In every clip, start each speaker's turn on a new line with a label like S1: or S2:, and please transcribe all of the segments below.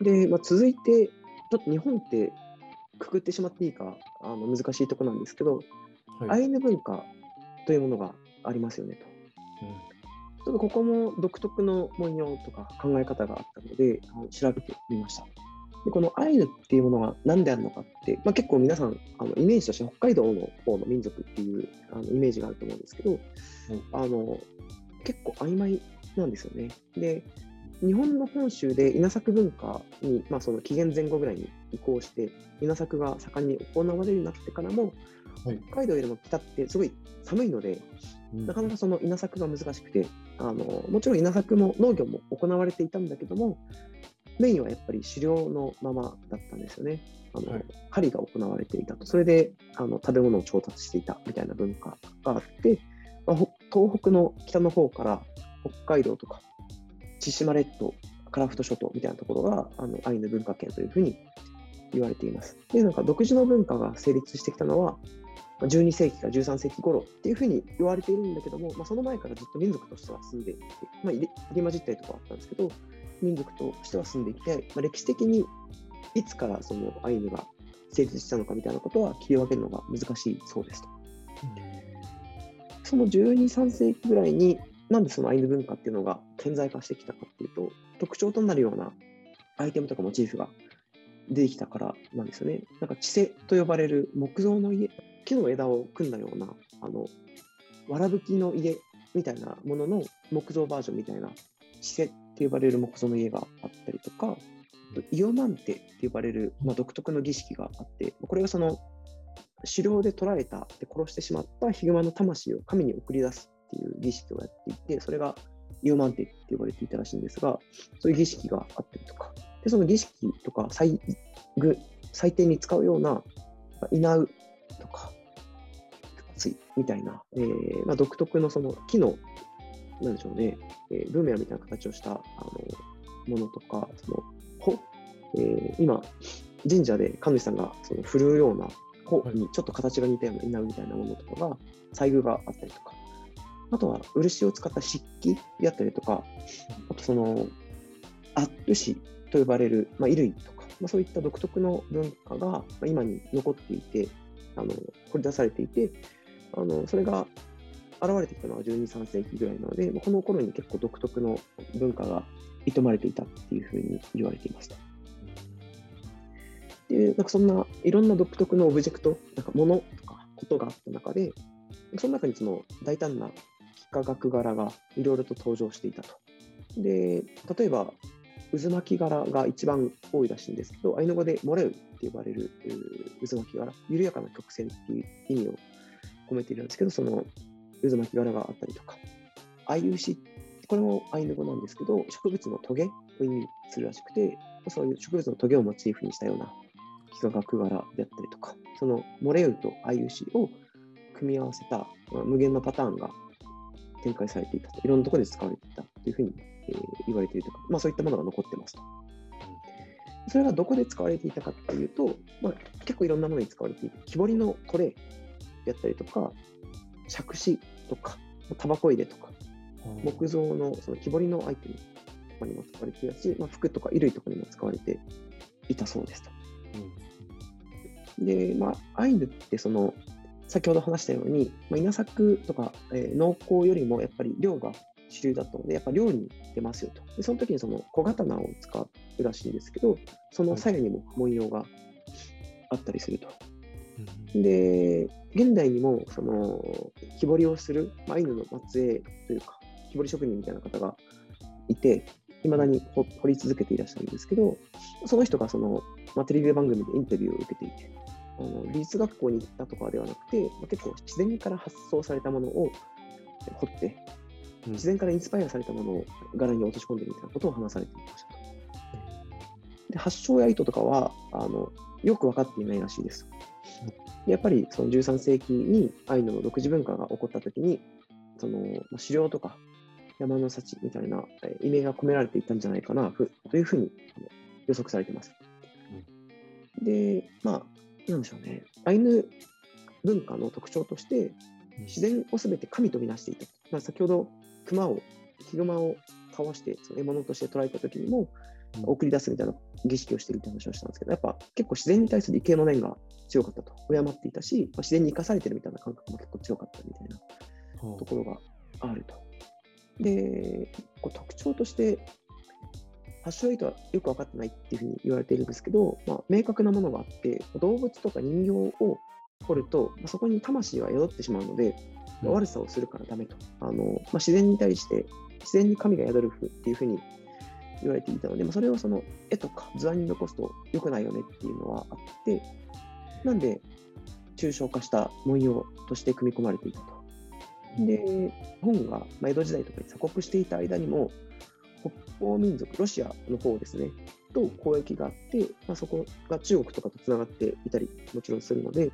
S1: で、まあ、続いて、ちょっと日本ってくくってしまっていいかあの難しいところなんですけど、
S2: はい。
S1: アイヌ文化というものがありますよねと。ちょっとここも独特の文様とか考え方があったので、あの調べてみました。でこのアイヌっていうものが何であるのかって、まあ、結構皆さんあのイメージとして北海道の方の民族っていうあのイメージがあると思うんですけど、あの結構曖昧なんですよね。で日本の本州で稲作文化に、まあ、その紀元前後ぐらいに移行して稲作が盛んに行われるようになってからも、
S2: はい
S1: 北海道よりも北ってすごい寒いので、
S2: うん
S1: なかなかその稲作が難しくて、あのもちろん稲作も農業も行われていたんだけども、メインはやっぱり狩猟のままだったんですよね。あの
S2: はい
S1: 狩りが行われていたと。それであの食べ物を調達していたみたいな文化があって、まあほ東北の北の方から北海道とか千島列島、樺太諸島みたいなところがあのアイヌ文化圏というふうに言われています。で、なんか独自の文化が成立してきたのは、まあ12世紀か13世紀頃っていうふうに言われているんだけども、まあ、その前からずっと民族としては住んでいて、まあ、入り混じったりとかはあったんですけど、民族としては住んでいて、まあ、歴史的にいつからそのアイヌが成立したのかみたいなことは切り分けるのが難しいそうですと。その12、3世紀ぐらいになんでそのアイヌ文化っていうのが顕在化してきたかっていうと、特徴となるようなアイテムとかモチーフが出てきたからなんですよね。なんか、地勢と呼ばれる木造の家、木の枝を組んだような、あの、わらぶきの家みたいなものの木造バージョンみたいな、地勢って呼ばれる木造の家があったりとか、イオマンテって呼ばれる、まあ、独特の儀式があって、これがその狩猟で捕らえたで殺してしまったヒグマの魂を神に送り出すっていう儀式をやっていて、それがイオマンテって呼ばれていたらしいんですが、そういう儀式があったりとか、でその儀式とか祭具祭典に使うようなまあ稲うとか、ついみたいな、えーまあ、独特のその木の、なんでしょうね、えーブーメランみたいな形をしたあのものとか、その穂、えー今、神社で神主さんがその振るうような穂にちょっと形が似たような稲うみたいなものとかが、祭具があったりとか、あとは漆を使った漆器であったりとか、あとその、アッル紙と呼ばれる、まあ、衣類とか、まあ、そういった独特の文化が今に残っていて、あの掘り出されていて、あのそれが現れてきたのは12、3世紀ぐらいなので、まあこの頃に結構独特の文化が営まれていたっていうふうに言われていました。で、なんかそんないろんな独特のオブジェクト、なんか物とかことがあった中で、その中にその大胆な幾何学柄がいろいろと登場していたと。で、例えば、渦巻き柄が一番多いらしいんですけど、アイヌ語でモレウって呼ばれる渦巻き柄、緩やかな曲線っていう意味を込めているんですけど、その渦巻き柄があったりとか、アイウシ、これもアイヌ語なんですけど、植物のトゲを意味するらしくて、そういう植物のトゲをモチーフにしたような幾何学柄であったりとか、そのモレウとアイウシを組み合わせた、無限のパターンが展開されていたと、いろんなところで使われていたというふうに、えー言われているとか、まあ、そういったものが残ってますと。それがどこで使われていたかっていうと、まあ、結構いろんなものに使われていて、木彫りのトレイであったりとか、杓子とか、タバコ入れとか、木造のその木彫りのアイテムとかにも使われていたし、まあ、服とか衣類とかにも使われていたそうですと。で、まあ、アイヌってその、先ほど話したように、まあ、稲作とか、えー農耕よりもやっぱり漁が主流だったので、やっぱ漁に出ますよと。でその時にその小刀を使うらしいんですけど、その左右にも文様があったりすると。で、現代にもその木彫りをする、まあアイヌの末裔というか、木彫り職人みたいな方がいて、いまだに掘掘り続けていらっしゃるんですけど、その人がその、まあ、テレビ番組でインタビューを受けていて、あの美術学校に行ったとかではなくて、まあ、結構自然から発想されたものを掘って、
S2: うん
S1: 自然からインスパイアされたものを柄に落とし込んでるみたいなことを話されていましたと。で発祥や意図とかはあのよく分かっていないらしいです。でやっぱりその13世紀にアイヌの独自文化が起こったときに、そのまあ狩猟とか山の幸みたいなえー意味が込められていたんじゃないかなふというふうに予測されています。で、まあ、なんでしょうね、アイヌ文化の特徴として、自然をすべて神とみなしていた。まあ、先ほど、熊を、ヒグマを倒して、その獲物として捉えたときにも、送り出すみたいな儀式をしているって話をしたんですけど、やっぱ結構自然に対する畏敬の念が強かったと、敬っていたし、まあ、自然に生かされてるみたいな感覚も結構強かったみたいなところがあると。で、特徴として、発症意図はよく分かってないっていうふうに言われているんですけど、まあ、明確なものがあって、動物とか人形を掘ると、まあ、そこに魂が宿ってしまうので、まあ、悪さをするからダメと。あのまあ、自然に対して、自然に神が宿るっていうふうに言われていたので、まあ、それをその絵とか図案に残すと良くないよねっていうのはあって、なんで、抽象化した文様として組み込まれていたと。で、本が江戸時代とかに鎖国していた間にも、北方民族、ロシアの方ですね、と交易があって、まあ、そこが中国とかとつながっていたりもちろんするので、うん、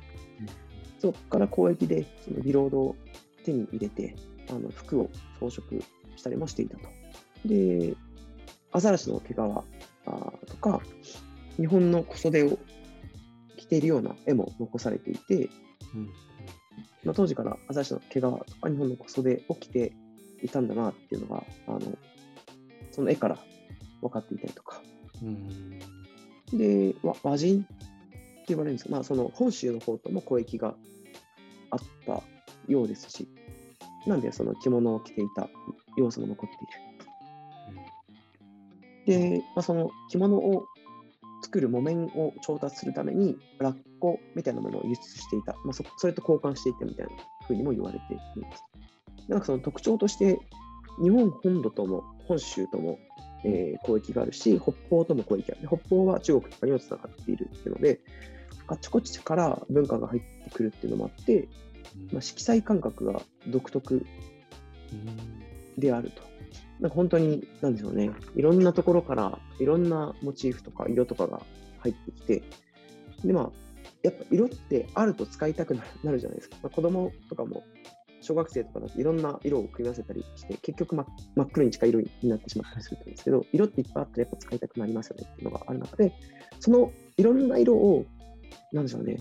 S1: そこから交易でそのビロードを手に入れて、あの服を装飾したりもしていたと。で、アザラシの毛皮とか、日本の小袖を着ているような絵も残されていて、うんまあ、当時からアザラシの毛皮とか日本の小袖を着ていたんだなっていうのが、あのその絵から分かっていたりとか。うん、で和、和人って言われるんですが、まあ、その本州の方とも交易があったようですし、なんでその着物を着ていた要素も残っている。で、まあ、その着物を作る木綿を調達するために、ラッコみたいなものを輸出していた、まあそ、それと交換していたみたいなふうにも言われています。なんかその特徴として、日本本土とも本州とも、えー、交易があるし、北方とも交易がある。北方は中国とかにもつながっているっていうので、あちこちから文化が入ってくるっていうのもあって、まあ、色彩感覚が独特であると。なんか本当に、なんでしょうね、いろんなところからいろんなモチーフとか色とかが入ってきて、で、まあ、やっぱ色ってあると使いたくなるじゃないですか。まあ、子供とかも小学生とかだといろんな色を組み合わせたりして、結局、ま、真っ黒に近い色になってしまったりするんですけど、色っていっぱいあったらやっぱ使いたくなりますよねっていうのがある中で、そのいろんな色を、なんでしょうね、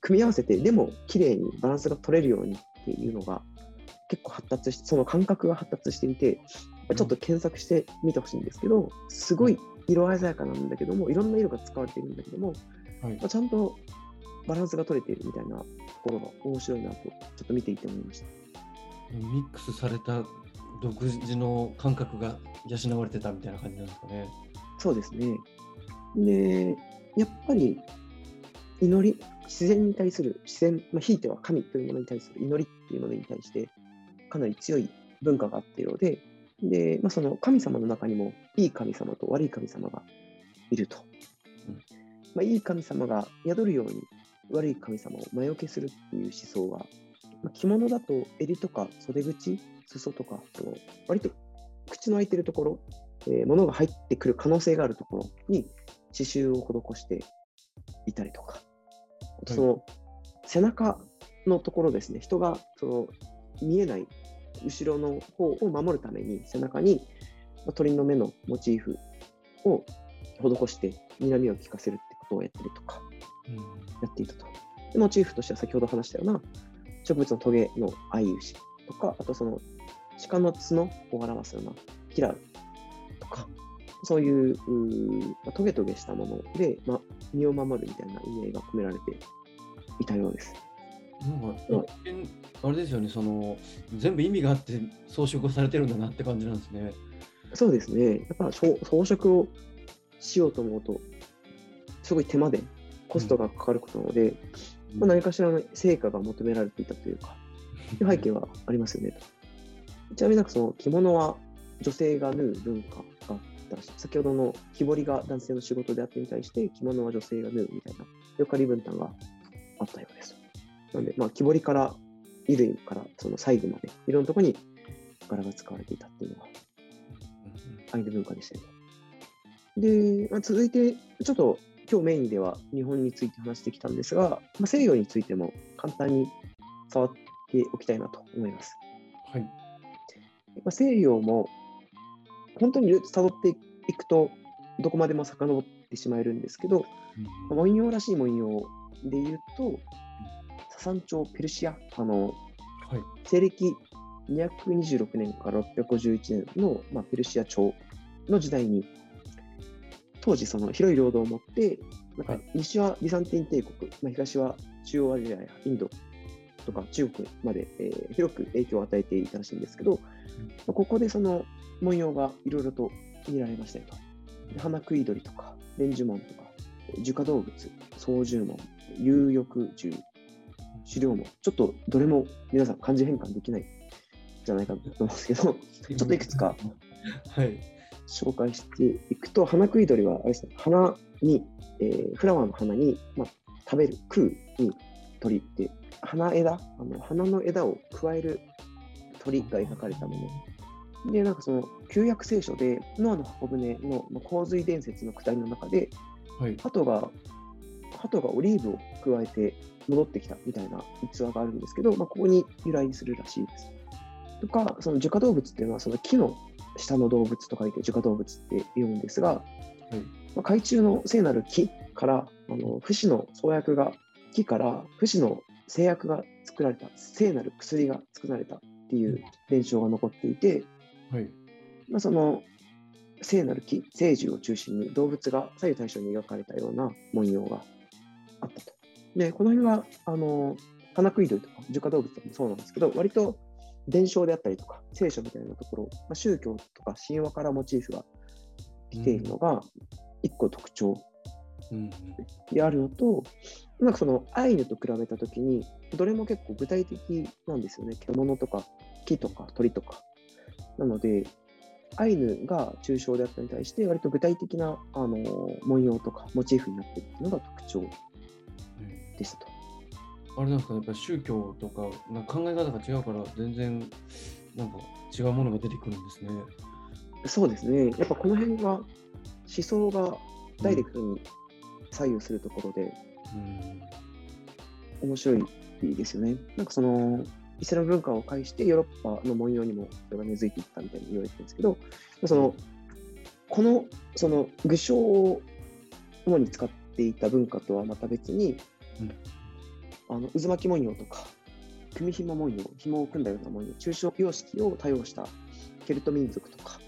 S1: 組み合わせて、でも綺麗にバランスが取れるようにっていうのが結構発達して、その感覚が発達していて、ちょっと検索してみてほしいんですけど、すごい色鮮やかなんだけども、いろん。な色が使われているんだけども、はい、まあ、ちゃんとバランスが取れているみたいなところが面白いなと、ちょっと見ていて思いました。
S2: ミックスされた独自の感覚が養われてたみたいな感じなんですかね。
S1: そうですね。で、やっぱり祈り、自然に対する、自然、まあ、ひいては神というものに対する祈りっていうものに対して、かなり強い文化があっているので、で、まあ、その神様の中にも、いい神様と悪い神様がいると。うんまあ、いい神様が宿るように悪い神様を魔除けするっていう思想が、まあ、着物だと襟とか袖口、裾とか、その割と口の開いてるところ、えー、物が入ってくる可能性があるところに刺繍を施していたりとか、その背中のところですね、人がその見えない後ろの方を守るために背中に鳥の目のモチーフを施して睨みを利かせるってことをやったりとか、やっていたと。でモチーフとしては先ほど話したような植物のトゲの相牛とか、あとその鹿の角を表すようなキラウとか、そういううトゲトゲしたもので、ま、身を守るみたいな意味合いが込められていたようです。
S2: なんか、あれですよね、その全部意味があって装飾をされてるんだなって感じなんですね。
S1: そうですね。やっぱ装飾をしようと思うと、すごい手間でコストがかかることなので、うん、まあ、何かしらの成果が求められていたというか、いう背景はありますよね。ちなみになんかその着物は女性が縫う文化があったし、先ほどの木彫りが男性の仕事であってに対して着物は女性が縫うみたいな、よかり分担があったようです。なので、まあ、木彫りから衣類からその細部まで、いろんなところに柄が使われていたっていうのが、アイヌ文化でしたね。で、まあ、続いて、ちょっと今日メインでは日本について話してきたんですが、まあ、西洋についても簡単に触っておきたいなと思います。はい。まあ、西洋も本当にたどっていくと、どこまでも遡ってしまえるんですけど、うん、文様らしい文様で言うと、ササン朝ペルシア、あの、はい、西暦226年から651年の、まあ、ペルシア朝の時代に、当時その広い領土を持って、なんか西はビザンティン帝国、まあ、東は中央アジアやインドとか中国まで、えー広く影響を与えていたらしいんですけど、まあここでその文様がいろいろと見られましたよと。で花食い鳥とか、蓮寿門とか、樹下動物、操縦門、有翼獣、狩猟門、ちょっとどれも皆さん漢字変換できないんじゃないかと思うんですけど、ちょっといくつか
S2: はい。
S1: 紹介していくと、花食い鳥はあれですね、花に、えーフラワーの花に、まあ、食べる、食うに鳥って、花枝あの、花の枝を加える鳥が描かれたもの。で、なんかその、旧約聖書で、ノアの箱舟のまあ洪水伝説のくだりの中で、
S2: はい。
S1: 鳩が、鳩がオリーブを加えて戻ってきたみたいな逸話があるんですけど、まあ、ここに由来するらしいです。とか、その樹下動物っていうのは、その木の下の動物と書いて樹下動物って言うんですが、
S2: はい。
S1: まあ、海中の聖なる木から、あの不死の創薬が、木から不死の製薬が作られた、聖なる薬が作られたっていう伝承が残っていて、
S2: はい。
S1: まあ、その聖なる木、聖樹を中心に動物が左右対称に描かれたような文様があったと。で、この辺は、あの、花食い鳥とか樹下動物とかもそうなんですけど、割と伝承であったりとか、聖書みたいなところ、まあ、宗教とか神話からモチーフが来ているのが、一個特徴。であるのと、なんかそのアイヌと比べたときに、どれも結構具体的なんですよね。獣とか木とか鳥とか。なので、アイヌが抽象であったに対して、割と具体的なあの文様とかモチーフになっているのが特徴でしたと。
S2: あれなんですかね、やっぱり宗教とか、なんか考え方が違うから、全然、なんか違うものが出てくるんですね。
S1: そうですね。やっぱこの辺が思想がダイレクトに左右するところで
S2: うん。
S1: 面白いですよね。なんかその、イスラム文化を介してヨーロッパの文様にもそれが根付いていったみたいに言われてるんですけど、その、この、その、具象を主に使っていた文化とはまた別に、
S2: うん
S1: あの渦巻き文様とか、組紐文様、紐を組んだような文様、抽象様式を多用したケルト民族とか、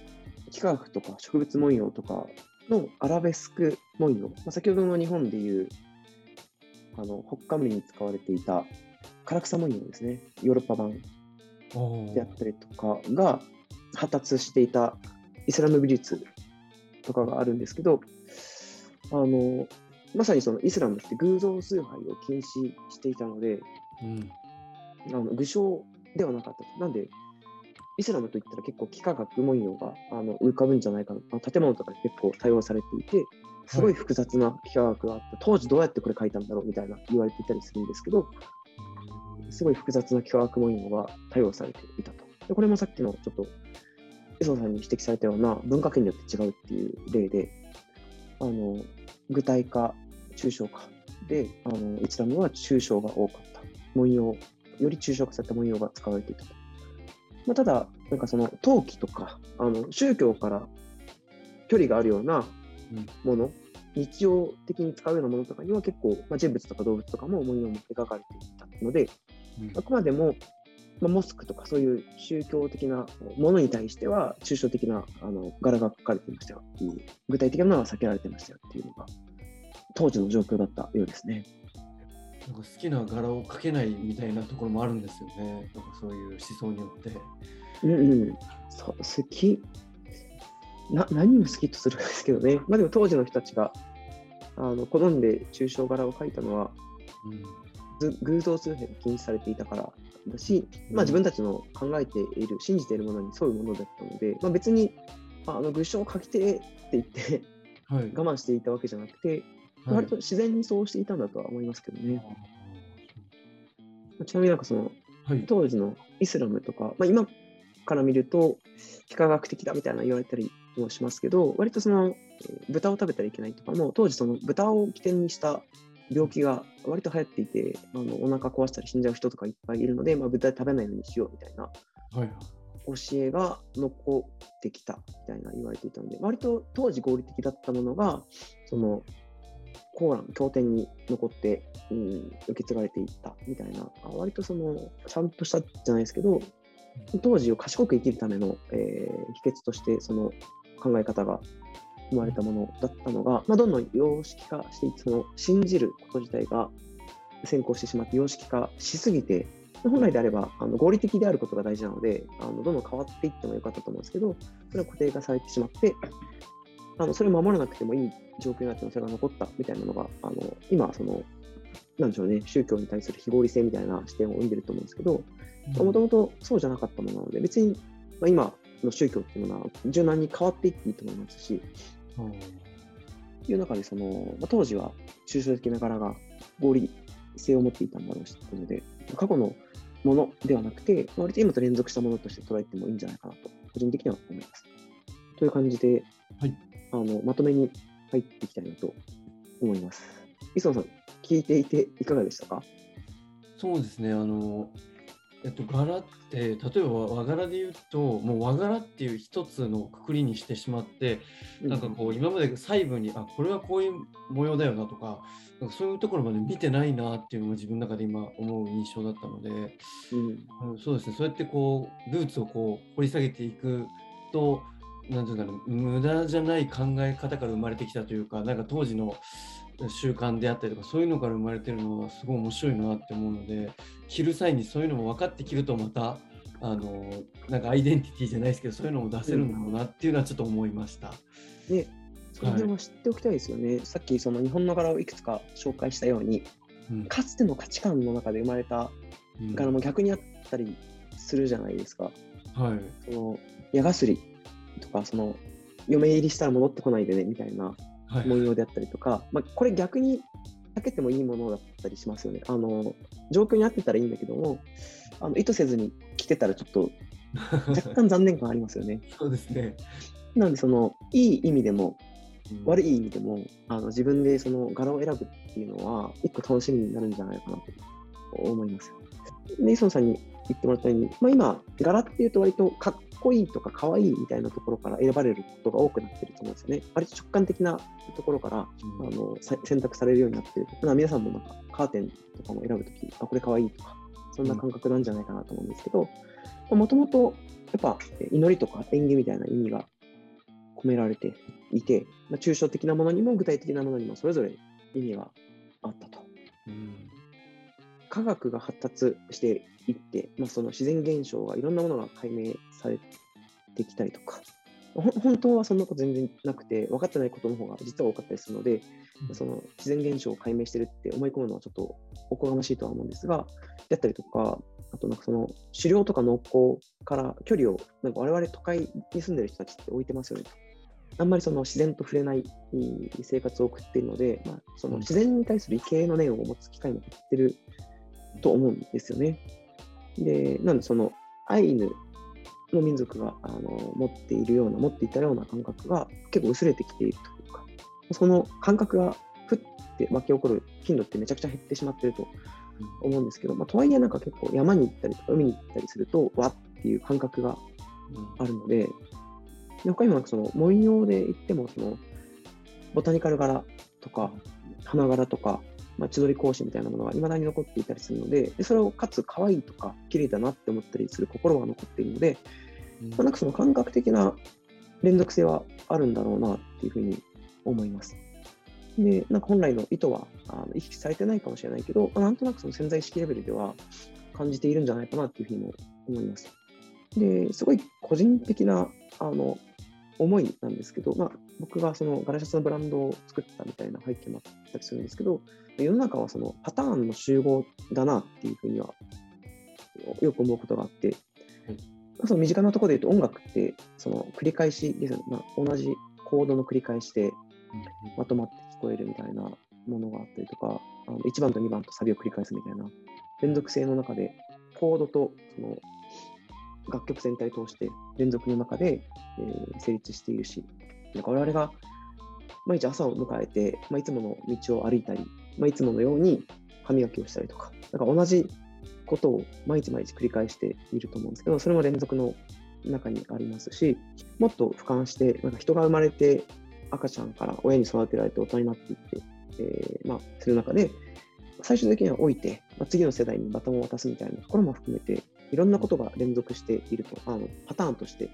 S1: 幾何学とか植物文様とかのアラベスク文様、まあ、先ほどの日本でいうあの北カムリに使われていた唐草文様ですね、ヨーロッパ版
S2: お
S1: であったりとかが発達していたイスラム美術とかがあるんですけど、あのまさにそのイスラムって偶像崇拝を禁止していたので、
S2: うん。
S1: あの具象ではなかったと。なんで、イスラムといったら結構幾何学文様があの浮かぶんじゃないかな。建物とかに結構多用されていて、すごい複雑な幾何学があった。当時どうやってこれ書いたんだろうみたいな言われていたりするんですけど、すごい複雑な幾何学文様が多用されていたと。でこれもさっきのちょっと、磯さんに指摘されたような文化圏によって違うっていう例で、あの具体化、抽象化であの、イスラムは抽象が多かった。文様、より抽象化された文様が使われていたと。まあ、ただ、なんかその陶器とかあの宗教から距離があるような
S2: うん
S1: もの、日常的に使うようなものとかには結構、まあ、人物とか動物とかも文様も描かれていたので、
S2: うん
S1: あくまでも、まあ、モスクとかそういう宗教的なものに対しては抽象的なあの柄が描かれていましたよっていう、具体的なものは避けられてましたよっていうのが当時の状況だったようですね。
S2: なんか好きな柄を描けないみたいなところもあるんですよね。なんかそういう思想によって。
S1: うんうん。そう好きな、何を好きとするかですけどね。まあでも当時の人たちがあの好んで抽象柄を描いたのは、
S2: うん。
S1: ず偶像崇拝が禁止されていたからだし、まあ、自分たちの考えている、信じているものに沿うものだったので、まあ、別にあの具象を描きてえって言って
S2: はい。
S1: 我慢していたわけじゃなくて、
S2: はい
S1: 割と自然にそうしていたんだとは思いますけどね。ちなみになんかその
S2: はい。
S1: 当時のイスラムとか、まあ、今から見ると非科学的だみたいな言われたりもしますけど、割とそのえー豚を食べたらいけないとかも、当時その豚を起点にした病気が割と流行っていて、あのお腹壊したり死んじゃう人とかいっぱいいるので、まあ、豚食べないようにしようみたいな
S2: はい。
S1: 教えが残ってきたみたいな言われていたので、割と当時合理的だったものが、そのコーラン、経典に残って、うん、受け継がれていったみたいな、あ割とそのちゃんとしたじゃないですけど、当時を賢く生きるための、えー秘訣として、その考え方が生まれたものだったのが、まあ、どんどん様式化していって、その信じること自体が先行してしまって様式化しすぎて、本来であればあの合理的であることが大事なのであの、どんどん変わっていってもよかったと思うんですけど、それは固定化されてしまって、あのそれを守らなくてもいい状況になってもそれが残ったみたいなのが、あの今その、なんでしょうね、宗教に対する非合理性みたいな視点を生んでると思うんですけど、もともとそうじゃなかったものなので、別に、まあ、今の宗教っていうものは柔軟に変わっていっていいと思いますし、いう中でその、まあ、当時は抽象的な柄が合理性を持っていたんだろうしというので、過去のものではなくて、割と今と連続したものとして捉えてもいいんじゃないかなと、個人的には思います。という感じで、はい、あのまとめに入っていきたいなと思います。磯野さん、聞いていていかがでしたか？
S2: そうですね、あのえっと、柄って、例えば和柄で言うと、もう和柄っていう一つのくくりにしてしまって、なんかこう、今まで細部に、あこれはこういう模様だよなとか、なんかそういうところまで見てないなっていうのが自分の中で今思う印象だったので、うん、そうですね、そうやってこう、ルーツをこう掘り下げていくと、なんていうんだろう、無駄じゃない考え方から生まれてきたというか、なんか当時の習慣であったりとかそういうのから生まれてるのはすごい面白いなって思うので着る際にそういうのも分かって着るとまたあのなんかアイデンティティじゃないですけどそういうのも出せるんだろうなっていうのはちょっと思いました。
S1: でその辺は知っておきたいですよね、はい、さっきその日本の柄をいくつか紹介したように、うん、かつての価値観の中で生まれた柄も逆にあったりするじゃないですか。はい、その矢がすりとかその嫁入りしたら戻ってこないでねみたいな文様であったりとか、はい、まあ、これ逆に避けてもいいものだったりしますよね。あの状況に合ってたらいいんだけども、あの意図せずに来てたらちょっと若干残念感ありますよね。
S2: そうですね。
S1: なので、そのいい意味でも、悪い意味でも、あの自分でその柄を選ぶっていうのは、一個楽しみになるんじゃないかなと思います。で、磯野さんに言ってもらったように、まあ、今、柄っていうと割とかっこいいとか可愛いみたいなところから選ばれることが多くなってると思うんですよね。割と直感的なところから、うん、あの選択されるようになってる。まあ、皆さんもなんかカーテンとかも選ぶとき、あ、これ可愛いとか、そんな感覚なんじゃないかなと思うんですけど、もともとやっぱ祈りとか縁起みたいな意味が込められていて、まあ、抽象的なものにも具体的なものにもそれぞれ意味があったと。うん科学が発達していって、まあ、その自然現象がいろんなものが解明されてきたりとか、本当はそんなこと全然なくて、分かってないことの方が実は多かったりするので、うん、その自然現象を解明してるって思い込むのはちょっとおこがましいとは思うんですが、だったりとか、あとなんかその狩猟とか農耕から距離をなんか我々都会に住んでる人たちって置いてますよねと。あんまりその自然と触れない生活を送っているので、まあ、その自然に対する畏敬の念を持つ機会も減ってると思うんですよね。で、なんでそのアイヌの民族があの持っているような、持っていたような感覚が結構薄れてきているというか、その感覚がふって湧き起こる頻度ってめちゃくちゃ減ってしまっていると思うんですけど、まあ、とはいえなんか結構山に行ったりとか海に行ったりすると、わっていう感覚があるので、で他にもなんかその文様で言ってもそのボタニカル柄とか花柄とかまあ、千鳥講師みたいなものが未だに残っていたりするので、でそれをかつ可愛いとか綺麗だなって思ったりする心が残っているので、うん、まあ、なんかその感覚的な連続性はあるんだろうなっていうふうに思います。で、なんか本来の意図はあの意識されてないかもしれないけど、まあ、なんとなくその潜在意識レベルでは感じているんじゃないかなっていうふうにも思います。で、すごい個人的なあの思いなんですけど、まあ、僕がそのガラシャツのブランドを作ったみたいな背景もあったりするんですけど、世の中はそのパターンの集合だなっていうふうにはよく思うことがあって、はい、その身近なところで言うと音楽ってその繰り返しですね、まあ、同じコードの繰り返しでまとまって聞こえるみたいなものがあったりとか、あの1番と2番とサビを繰り返すみたいな連続性の中でコードとその楽曲全体通して連続の中で、えー、成立しているし、なんか我々が毎日朝を迎えて、まあ、いつもの道を歩いたり、まあ、いつものように歯磨きをしたりとか、なんか同じことを毎日毎日繰り返していると思うんですけど、それも連続の中にありますし、もっと俯瞰して、なんか人が生まれて赤ちゃんから親に育てられて大人になっていって、えー、まあ、する中で、最終的には置いて、まあ、次の世代にバトンを渡すみたいなところも含めて、いろんなことが連続していると、あのパターンとして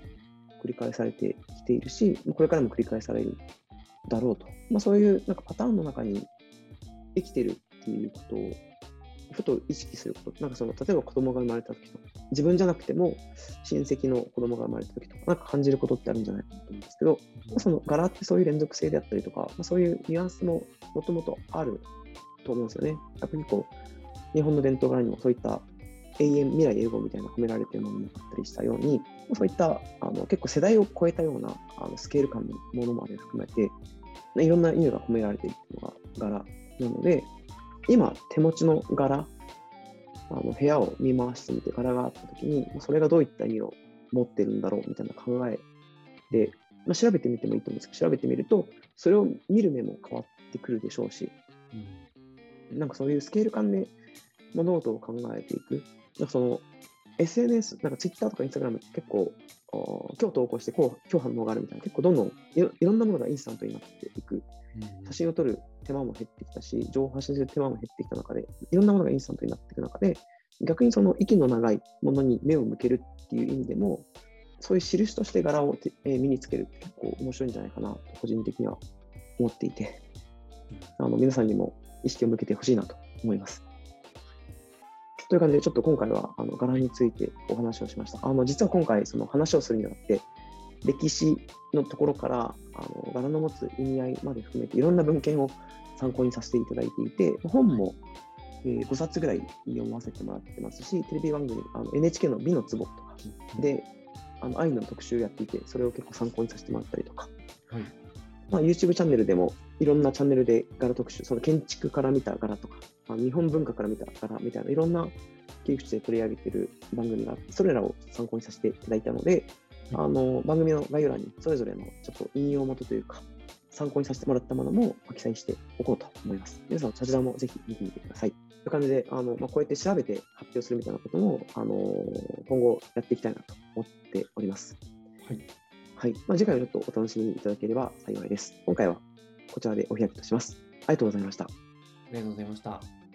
S1: 繰り返されてきているし、これからも繰り返されるだろうと。まあ、そういうなんかパターンの中に生きてるっていうことを、ふと意識すること、なんかその例えば子供が生まれた時とか、自分じゃなくても親戚の子供が生まれた時とか、なんか感じることってあるんじゃないかなと思うんですけど、まあ、その柄ってそういう連続性であったりとか、まあ、そういうニュアンスももともとあると思うんですよね。逆にこう、日本の伝統柄にもそういった永遠、未来永劫みたいな込められているものもあったりしたように、そういったあの結構世代を超えたようなあのスケール感のものまで含めて、いろんな意味が込められているのが柄なので、今、手持ちの柄、あの部屋を見回してみて柄があったときに、それがどういった意味を持ってるんだろうみたいな考えで、まあ、調べてみてもいいと思うんですけど、調べてみると、それを見る目も変わってくるでしょうし、うん、なんかそういうスケール感で物事を考えていく、なんかその SNS、なんか Twitter とか Instagram 結構、今日投稿してこう今日反応があるみたいな、結構どんどんいろんなものがインスタントになっていく。写真を撮る手間も減ってきたし、情報発信する手間も減ってきた中で、いろんなものがインスタントになっていく中で、逆にその息の長いものに目を向けるっていう意味でも、そういう印として柄を、えー、身につけるって結構面白いんじゃないかなと、個人的には思っていて、あの皆さんにも意識を向けてほしいなと思います。という感じで、ちょっと今回はあの柄についてお話をしました。あの実は今回、その話をするにあたって、歴史のところからあの柄の持つ意味合いまで含めていろんな文献を参考にさせていただいていて、本も、えー、5冊ぐらい読ませてもらってますし、テレビ番組、あの NHK の美の壺とかで、あの愛の特集やっていて、それを結構参考にさせてもらったりとか、はいまあ、YouTube チャンネルでもいろんなチャンネルで柄特集、その建築から見た柄とか、まあ、日本文化から見た柄みたいな、いろんな切り口で取り上げている番組があって、それらを参考にさせていただいたので、あの番組の概要欄にそれぞれのちょっと引用元というか、参考にさせてもらったものも記載しておこうと思います。皆さん、そちらもぜひ見てみてください。という感じで、あのまあ、こうやって調べて発表するみたいなことも、あの今後やっていきたいなと思っております。はい。はいまあ、次回はちょっとお楽しみにいただければ幸いです。今回はこちらでお開きとします。ありがとうございました。あ
S2: りがとうございました。